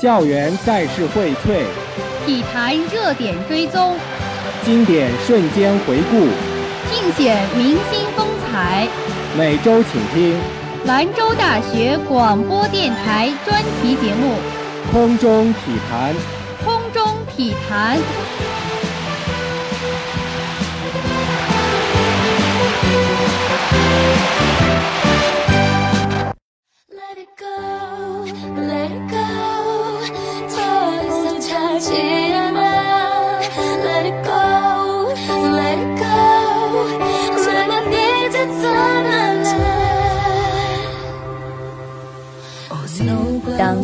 校园赛事荟萃，体坛热点追踪，经典瞬间回顾，尽显明星风采。每周请听兰州大学广播电台专题节目《空中体坛》。空中体坛。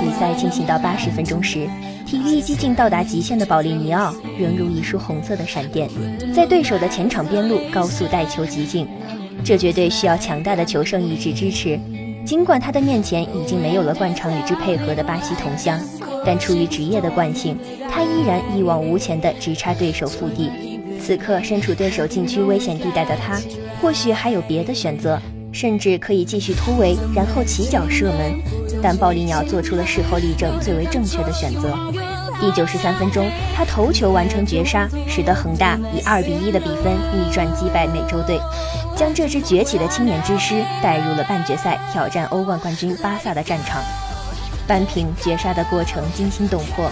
比赛进行到八十分钟时，体力几近到达极限的保利尼奥仍如一束红色的闪电，在对手的前场边路高速带球急进。这绝对需要强大的求胜意志支持。尽管他的面前已经没有了惯常与之配合的巴西同乡，但出于职业的惯性，他依然一往无前地直插对手腹地。此刻身处对手禁区危险地带的他，或许还有别的选择，甚至可以继续突围，然后起脚射门。但鲍利鸟做出了事后立正最为正确的选择。第九十三分钟，他头球完成绝杀，使得恒大以二比一的比分逆转击败美洲队。将这支崛起的青年之师带入了半决赛，挑战欧冠冠军巴萨的战场。扳平绝杀的过程惊心动魄。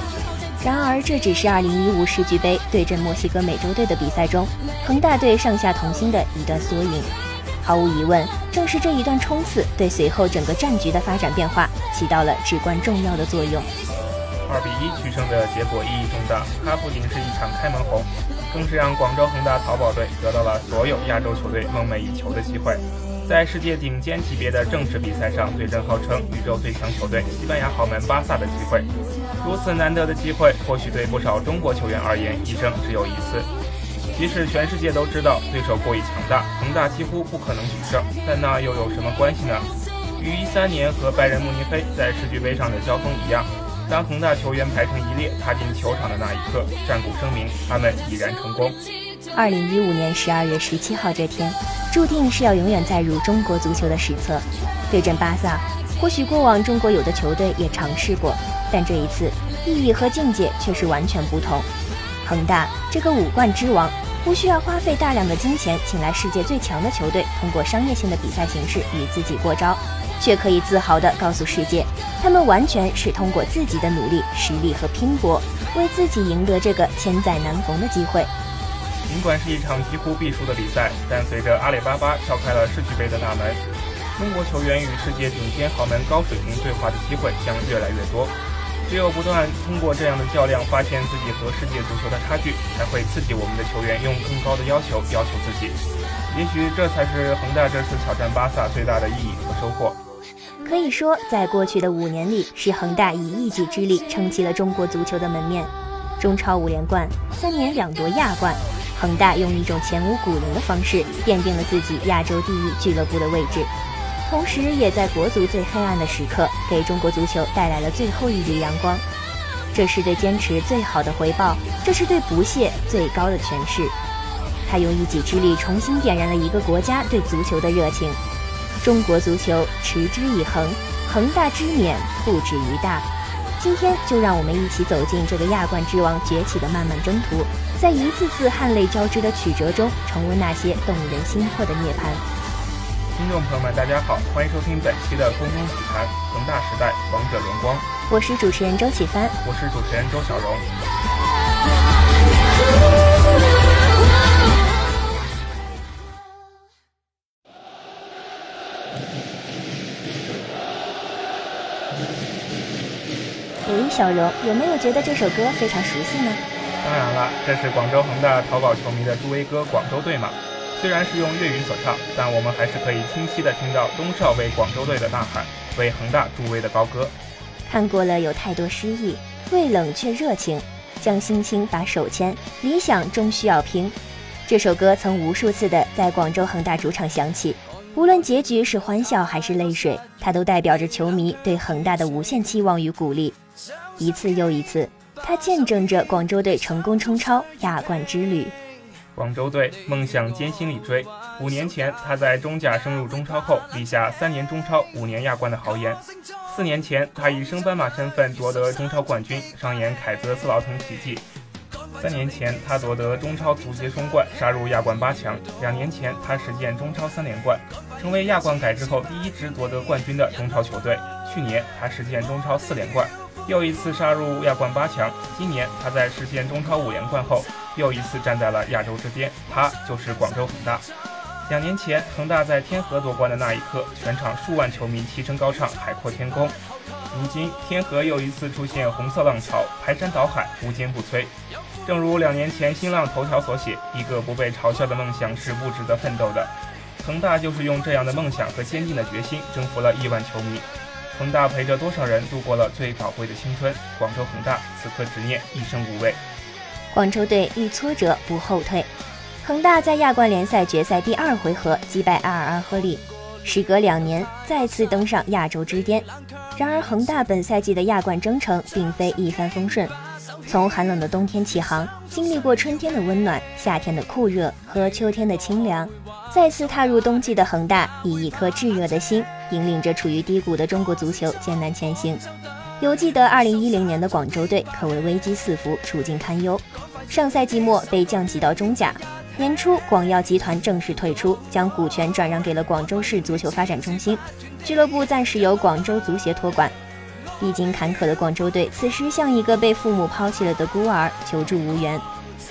然而，这只是2015世俱杯对阵墨西哥美洲队的比赛中，恒大队上下同心的一段缩影。毫无疑问，正是这一段冲刺，对随后整个战局的发展变化起到了至关重要的作用。二比一取胜的结果意义重大，它不仅是一场开门红。更是让广州恒大淘宝队得到了所有亚洲球队梦寐以求的机会，在世界顶尖级别的正式比赛上对阵号称宇宙最强球队西班牙豪门巴萨的机会。如此难得的机会，或许对不少中国球员而言，一生只有一次。即使全世界都知道对手过于强大，恒大几乎不可能取胜，但那又有什么关系呢？与一三年和拜仁慕尼黑在世俱杯上的交锋一样。当恒大球员排成一列踏进球场的那一刻，战鼓声鸣，他们已然成功。二零一五年十二月十七号这天，注定是要永远载入中国足球的史册。对阵巴萨，或许过往中国有的球队也尝试过，但这一次意义和境界却是完全不同。恒大这个五冠之王，不需要花费大量的金钱请来世界最强的球队，通过商业性的比赛形式与自己过招。却可以自豪地告诉世界，他们完全是通过自己的努力、实力和拼搏，为自己赢得这个千载难逢的机会。尽管是一场几乎必输的比赛，但随着阿里巴巴敲开了世俱杯的大门，中国球员与世界顶尖豪门高水平对话的机会将越来越多。只有不断通过这样的较量，发现自己和世界足球的差距，才会刺激我们的球员用更高的要求要求自己。也许这才是恒大这次挑战巴萨最大的意义和收获。可以说，在过去的五年里，是恒大以一己之力撑起了中国足球的门面。中超五连冠，三年两夺亚冠，恒大用一种前无古人的方式奠定了自己亚洲第一俱乐部的位置，同时也在国足最黑暗的时刻，给中国足球带来了最后一缕阳光。这是对坚持最好的回报，这是对不懈最高的诠释。他用一己之力重新点燃了一个国家对足球的热情。中国足球持之以恒，恒大之冕不止于大。今天就让我们一起走进这个亚冠之王崛起的漫漫征途，在一次次汗泪交织的曲折中，重温那些动人心魄的涅槃。听众朋友们，大家好，欢迎收听本期的《空中体坛》，恒大时代，王者荣光。我是主持人周启帆，我是主持人周小荣。小荣有没有觉得这首歌非常熟悉呢？当然了，这是广州恒大淘宝球迷的助威歌《广州队》嘛。虽然是用粤语所唱，但我们还是可以清晰地听到东少为广州队的呐喊，为恒大助威的高歌。看过了有太多诗意，未冷却热情，将心情把手牵，理想终需要拼。这首歌曾无数次的在广州恒大主场响起，无论结局是欢笑还是泪水，它都代表着球迷对恒大的无限期望与鼓励。一次又一次，它见证着广州队成功冲超亚冠之旅。广州队梦想艰辛里追。五年前，他在中甲升入中超后，立下三年中超、五年亚冠的豪言。四年前，他以升班马身份夺得中超冠军，上演凯泽斯劳滕奇迹。三年前，他夺得中超足协双冠，杀入亚冠八强。两年前，他实现中超三连冠，成为亚冠改制后第一支夺得冠军的中超球队。去年，他实现中超四连冠，又一次杀入亚冠八强。今年，他在实现中超五连冠后，又一次站在了亚洲之巅。他就是广州恒大。两年前，恒大在天河夺冠的那一刻，全场数万球迷齐声高唱《海阔天空》。如今，天河又一次出现红色浪潮，排山倒海，无坚不摧。正如两年前新浪头条所写：“一个不被嘲笑的梦想是不值得奋斗的。”恒大就是用这样的梦想和坚定的决心征服了亿万球迷。恒大陪着多少人度过了最宝贵的青春？广州恒大此刻执念一生无畏。广州队遇挫折不后退。恒大在亚冠联赛决赛第二回合击败阿尔阿赫利，时隔两年再次登上亚洲之巅。然而，恒大本赛季的亚冠征程并非一帆风顺。从寒冷的冬天起航，经历过春天的温暖、夏天的酷热和秋天的清凉，再次踏入冬季的恒大，以一颗炙热的心，引领着处于低谷的中国足球艰难前行。犹记得2010年的广州队可谓危机四伏，处境堪忧。上赛季末被降级到中甲，年初广药集团正式退出，将股权转让给了广州市足球发展中心，俱乐部暂时由广州足协托管。历经坎坷的广州队，此时像一个被父母抛弃了的孤儿，求助无援。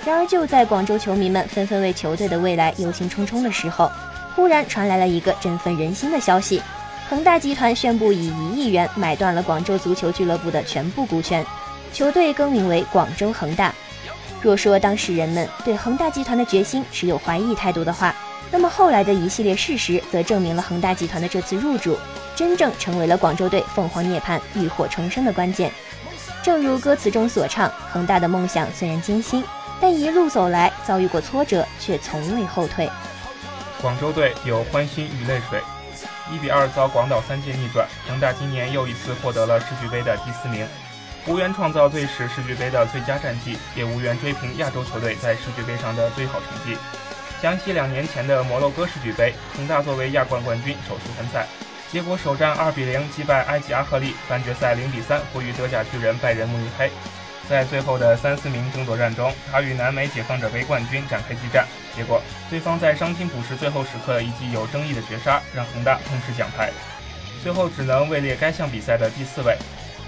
然而，就在广州球迷们纷纷为球队的未来忧心忡忡的时候，忽然传来了一个振奋人心的消息：恒大集团宣布以一亿元买断了广州足球俱乐部的全部股权，球队更名为广州恒大。若说当时人们对恒大集团的决心持有怀疑态度的话，那么后来的一系列事实则证明了恒大集团的这次入主。真正成为了广州队凤凰涅槃、浴火重生的关键。正如歌词中所唱：“恒大的梦想虽然艰辛，但一路走来遭遇过挫折，却从未后退。”广州队有欢欣与泪水，一比二遭广岛三届逆转，恒大今年又一次获得了世俱杯的第四名，无缘创造队史世俱杯的最佳战绩，也无缘追平亚洲球队在世俱杯上的最好成绩。想起两年前的摩洛哥世俱杯，恒大作为亚冠冠军首次参赛。结果首战二比零击败埃及阿赫利，半决赛零比三负于德甲巨人拜仁慕尼黑。在最后的三四名争夺战中，他与南美解放者杯冠军展开激战，结果对方在伤停补时最后时刻一记有争议的绝杀，让恒大痛失奖牌，最后只能位列该项比赛的第四位。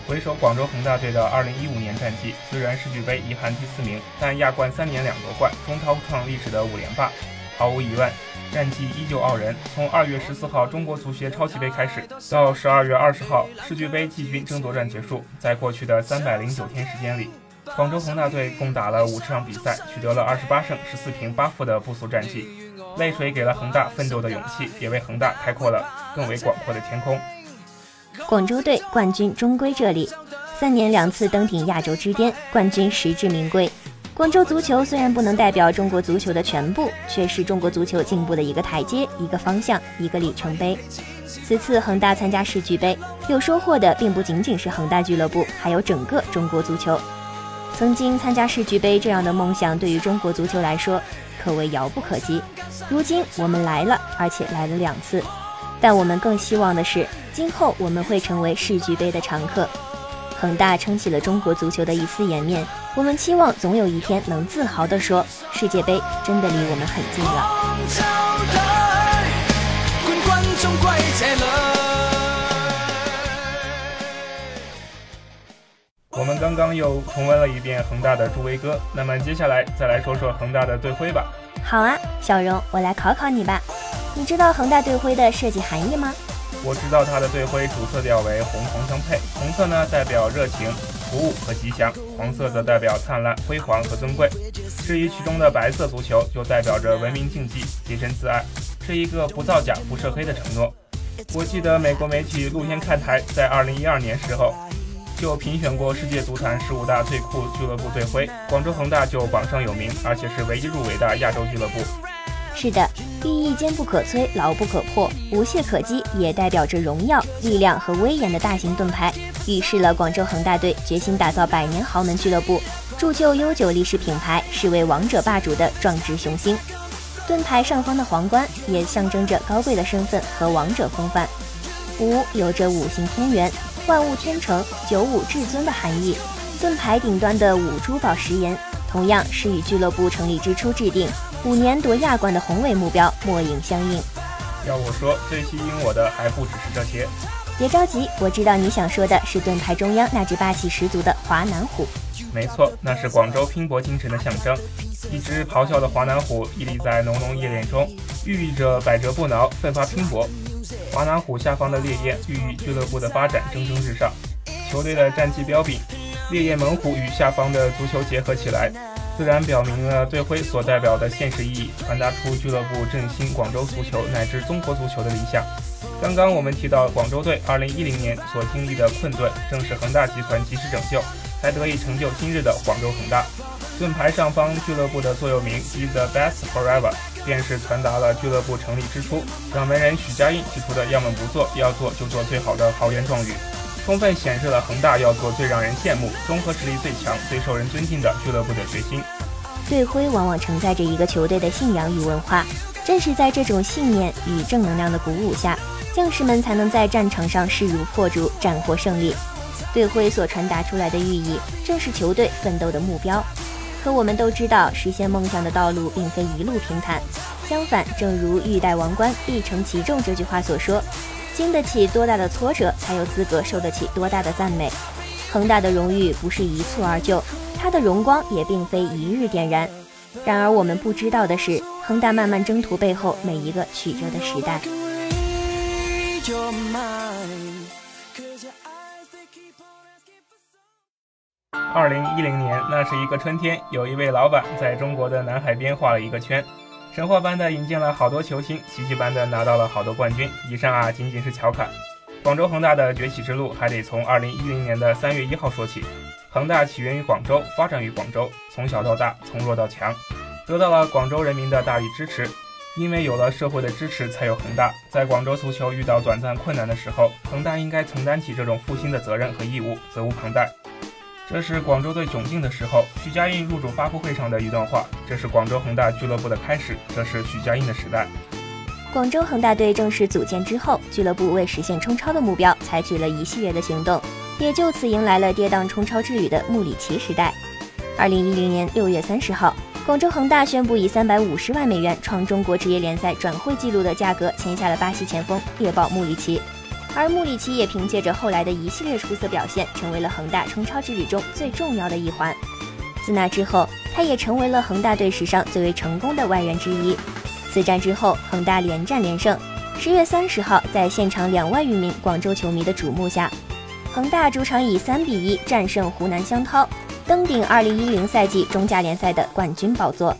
回首广州恒大队的2015年战绩，虽然世俱杯遗憾第四名，但亚冠三年两夺冠，中超创历史的五连霸，毫无疑问。战绩依旧傲人。从二月十四号中国足协超级杯开始，到十二月二十号世俱杯季军争夺战结束，在过去的三百零九天时间里，广州恒大队共打了五十场比赛，取得了二十八胜十四平八负的不俗战绩。泪水给了恒大奋斗的勇气，也为恒大开阔了更为广阔的天空。广州队冠军终归这里，三年两次登顶亚洲之巅，冠军实至名归。广州足球虽然不能代表中国足球的全部，却是中国足球进步的一个台阶、一个方向、一个里程碑。此次恒大参加世俱杯，有收获的并不仅仅是恒大俱乐部，还有整个中国足球。曾经参加世俱杯这样的梦想，对于中国足球来说可谓遥不可及。如今我们来了，而且来了两次。但我们更希望的是，今后我们会成为世俱杯的常客。恒大撑起了中国足球的一丝颜面，我们期望总有一天能自豪地说，世界杯真的离我们很近了。我们刚刚又重温了一遍恒大的助威歌，那么接下来再来说说恒大的队徽吧。好啊，小荣，我来考考你吧，你知道恒大队徽的设计含义吗？我知道它的队徽主色调为红黄相配，红色呢代表热情、服务和吉祥，黄色则代表灿烂、辉煌和尊贵。至于其中的白色足球，就代表着文明竞技、洁身自爱，是一个不造假、不涉黑的承诺。我记得美国媒体露天看台在2012年时候就评选过世界足坛十五大最酷俱乐部队徽，广州恒大就榜上有名，而且是唯一入围的亚洲俱乐部。是的，寓意坚不可摧，牢不可破，无懈可击，也代表着荣耀、力量和威严的大型盾牌，预示了广州恒大队决心打造百年豪门俱乐部，铸就悠久历史品牌，是为王者霸主的壮志雄心。盾牌上方的皇冠也象征着高贵的身份和王者风范。五有着五星天元，万物天成、九五至尊的含义。盾牌顶端的五珠宝石岩，同样是与俱乐部成立之初制定五年夺亚冠的宏伟目标莫影相应。要我说，最吸引我的还不只是这些。别着急，我知道你想说的是盾牌中央那只霸气十足的华南虎。没错，那是广州拼搏精神的象征。一只咆哮的华南虎屹立在浓浓夜练中，寓意着百折不挠、奋发拼搏。华南虎下方的烈焰寓意俱乐部的发展蒸蒸日上。球队的战绩彪炳。烈焰猛虎与下方的足球结合起来，自然表明了队徽所代表的现实意义，传达出俱乐部振兴广州足球乃至中国足球的理想。刚刚我们提到广州队2010年所经历的困顿，正是恒大集团及时拯救，才得以成就今日的广州恒大。盾牌上方俱乐部的座右铭 “Be the best forever”，便是传达了俱乐部成立之初掌门人许家印提出的“要么不做，要做就做最好的”豪言壮语。充分显示了恒大要做最让人羡慕、综合实力最强、最受人尊敬的俱乐部的决心。队徽往往承载着一个球队的信仰与文化，正是在这种信念与正能量的鼓舞下，将士们才能在战场上势如破竹，斩获胜利。队徽所传达出来的寓意，正是球队奋斗的目标。可我们都知道，实现梦想的道路并非一路平坦，相反，正如“欲戴王冠，必承其重”这句话所说。经得起多大的挫折，才有资格受得起多大的赞美。恒大的荣誉不是一蹴而就，它的荣光也并非一日点燃。然而我们不知道的是，恒大慢慢征途背后每一个曲折的时代。Your mind 二零一零年，那是一个春天，有一位老板在中国的南海边画了一个圈。神话般的引进了好多球星，奇迹般的拿到了好多冠军。以上啊仅仅是调侃。广州恒大的崛起之路还得从二零一零年的三月一号说起。恒大起源于广州，发展于广州，从小到大，从弱到强，得到了广州人民的大力支持。因为有了社会的支持，才有恒大。在广州足球遇到短暂困难的时候，恒大应该承担起这种复兴的责任和义务，责无旁贷。这是广州队窘境的时候，许家印入主发布会上的一段话。这是广州恒大俱乐部的开始，这是许家印的时代。广州恒大队正式组建之后，俱乐部为实现冲超的目标，采取了一系列的行动，也就此迎来了跌宕冲超之旅的穆里奇时代。二零一零年六月三十号，广州恒大宣布以三百五十万美元创中国职业联赛转会纪录的价格签下了巴西前锋猎豹穆里奇。而穆里奇也凭借着后来的一系列出色表现，成为了恒大冲超之旅中最重要的一环。自那之后，他也成为了恒大队史上最为成功的外援之一。此战之后，恒大连战连胜。十月三十号，在现场两万余名广州球迷的瞩目下，恒大主场以三比一战胜湖南湘涛，登顶二零一零赛季中甲联赛的冠军宝座。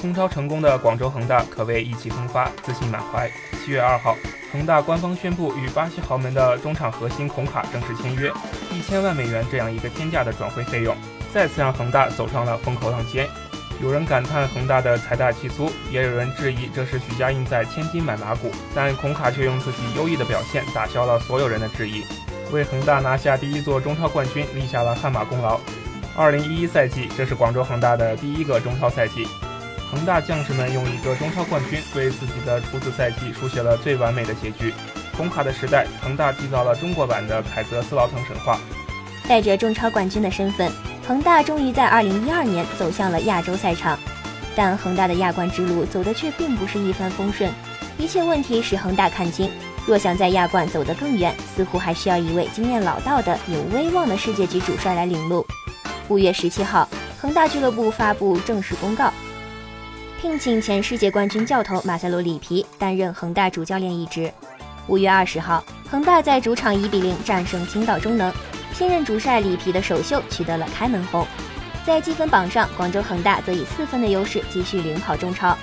冲超成功的广州恒大可谓意气风发、自信满怀。七月二号。恒大官方宣布与巴西豪门的中场核心孔卡正式签约，一千万美元这样一个天价的转会费用，再次让恒大走上了风口浪尖。有人感叹恒大的财大气粗，也有人质疑这是许家印在千金买马骨，但孔卡却用自己优异的表现打消了所有人的质疑，为恒大拿下第一座中超冠军立下了汗马功劳。二零一一赛季，这是广州恒大的第一个中超赛季。恒大将士们用一个中超冠军为自己的初次赛季书写了最完美的结局。孔卡的时代，恒大缔造了中国版的凯泽斯劳滕神话。带着中超冠军的身份，恒大终于在2012年走向了亚洲赛场。但恒大的亚冠之路走的却并不是一帆风顺，一切问题使恒大看清，若想在亚冠走得更远，似乎还需要一位经验老道的有威望的世界级主帅来领路。五月十七号，恒大俱乐部发布正式公告。聘请前世界冠军教头马塞洛·里皮担任恒大主教练一职。五月二十号，恒大在主场一比零战胜青岛中能，新任主帅里皮的首秀取得了开门红。在积分榜上，广州恒大则以四分的优势继续领跑中超。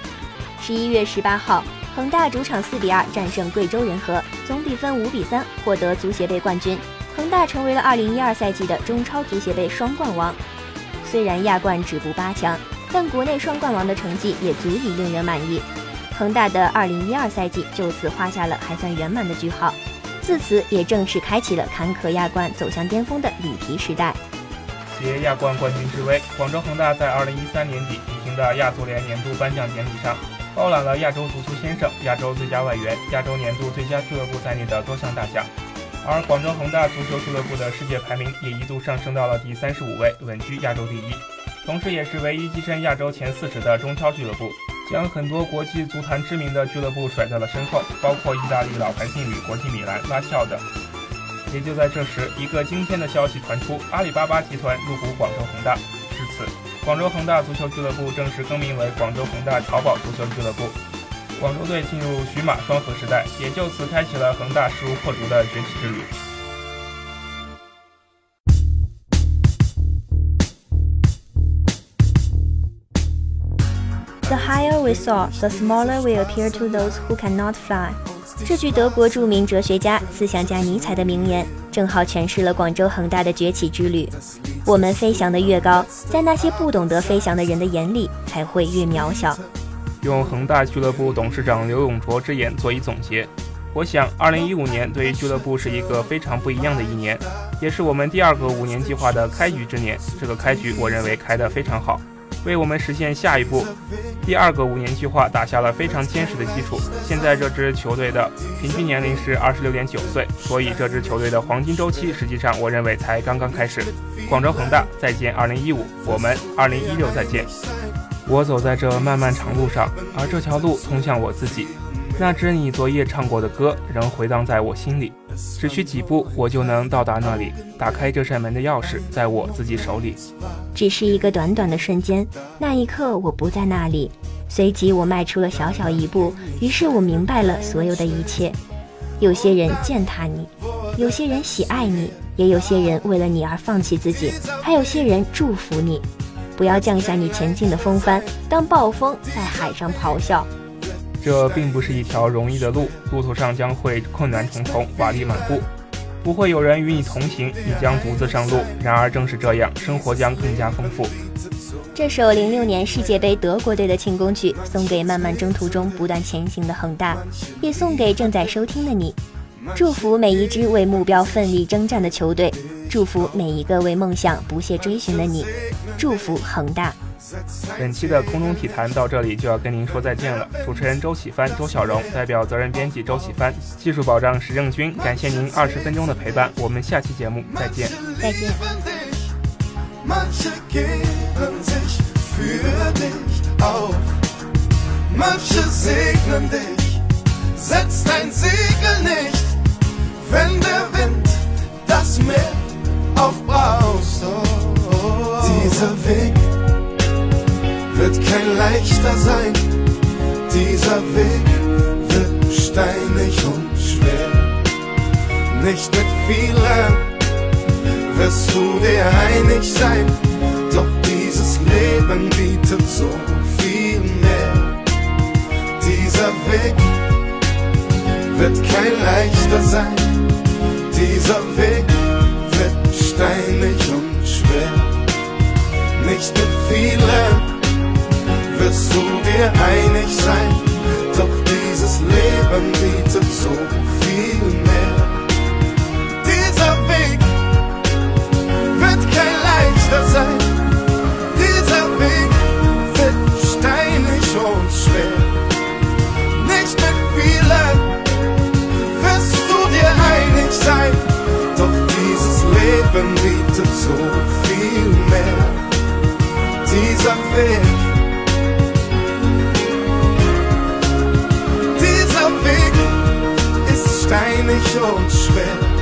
十一月十八号，恒大主场四比二战胜贵州人和，总比分五比三获得足协杯冠军。恒大成为了二零一二赛季的中超足协杯双冠王。虽然亚冠止步八强。但国内双冠王的成绩也足以令人满意，恒大的2012赛季就此画下了还算圆满的句号，自此也正式开启了坎坷亚冠走向巅峰的里皮时代。携亚冠冠军之威，广州恒大在2013年底举行的亚足联年度颁奖典礼上，包揽了亚洲足球先生、亚洲最佳外援、亚洲年度最佳俱乐部在内的多项大奖。而广州恒大足球俱乐部的世界排名也一度上升到了第三十五位，稳居亚洲第一，同时也是唯一跻身亚洲前四十的中超俱乐部，将很多国际足坛知名的俱乐部甩在了身后，包括意大利老牌劲旅国际米兰、拉齐奥等。也就在这时，一个惊天的消息传出：阿里巴巴集团入股广州恒大。至此，广州恒大足球俱乐部正式更名为广州恒大淘宝足球俱乐部。广州队进入徐马双核时代，也就此开启了恒大势如破竹的崛起之旅。The higher we soar, the smaller we appear to those who cannot fly。这句德国著名哲学家、思想家尼采的名言，正好诠释了广州恒大的崛起之旅。我们飞翔的越高，在那些不懂得飞翔的人的眼里，才会越渺小。用恒大俱乐部董事长刘永卓之言做一总结，我想，二零一五年对于俱乐部是一个非常不一样的一年，也是我们第二个五年计划的开局之年。这个开局，我认为开得非常好。为我们实现下一步第二个五年计划打下了非常坚实的基础。现在这支球队的平均年龄是二十六点九岁，所以这支球队的黄金周期实际上我认为才刚刚开始。广州恒大再见，二零一五，我们二零一六再见。我走在这漫漫长路上，而这条路通向我自己。那支你昨夜唱过的歌仍回荡在我心里，只需几步，我就能到达那里。打开这扇门的钥匙在我自己手里。只是一个短短的瞬间，那一刻我不在那里。随即我迈出了小小一步，于是我明白了所有的一切。有些人践踏你，有些人喜爱你，也有些人为了你而放弃自己，还有些人祝福你。不要降下你前进的风帆，当暴风在海上咆哮。这并不是一条容易的路，路途上将会困难重重，瓦砾满布，不会有人与你同行，你将独自上路。然而正是这样，生活将更加丰富。这首零六年世界杯德国队的庆功曲，送给漫漫征途中不断前行的恒大，也送给正在收听的你。祝福每一支为目标奋力征战的球队，祝福每一个为梦想不懈追寻的你，祝福恒大。本期的空中体坛到这里就要跟您说再见了。主持人周启帆、周小荣，代表责任编辑周启帆，技术保障石正军，感谢您二十分钟的陪伴。我们下期节目再见。再见。wird kein leichter sein. Dieser Weg wird steinig und schwer. Nicht mit vielen wirst du dir einig sein. Doch dieses Leben bietet so viel mehr. Dieser Weg wird kein leichter sein. Dieser Weg wird steinig und schwer. Nicht mit vielen wirst du dir einig sein. Doch dieses Leben bietet so viel mehr. Dieser Weg wird kein leichter sein. Dieser Weg wird steinig und schwer. Nicht mit vielen wirst du dir einig sein. Doch dieses Leben bietet so viel mehr. Dieser Weg und schwer.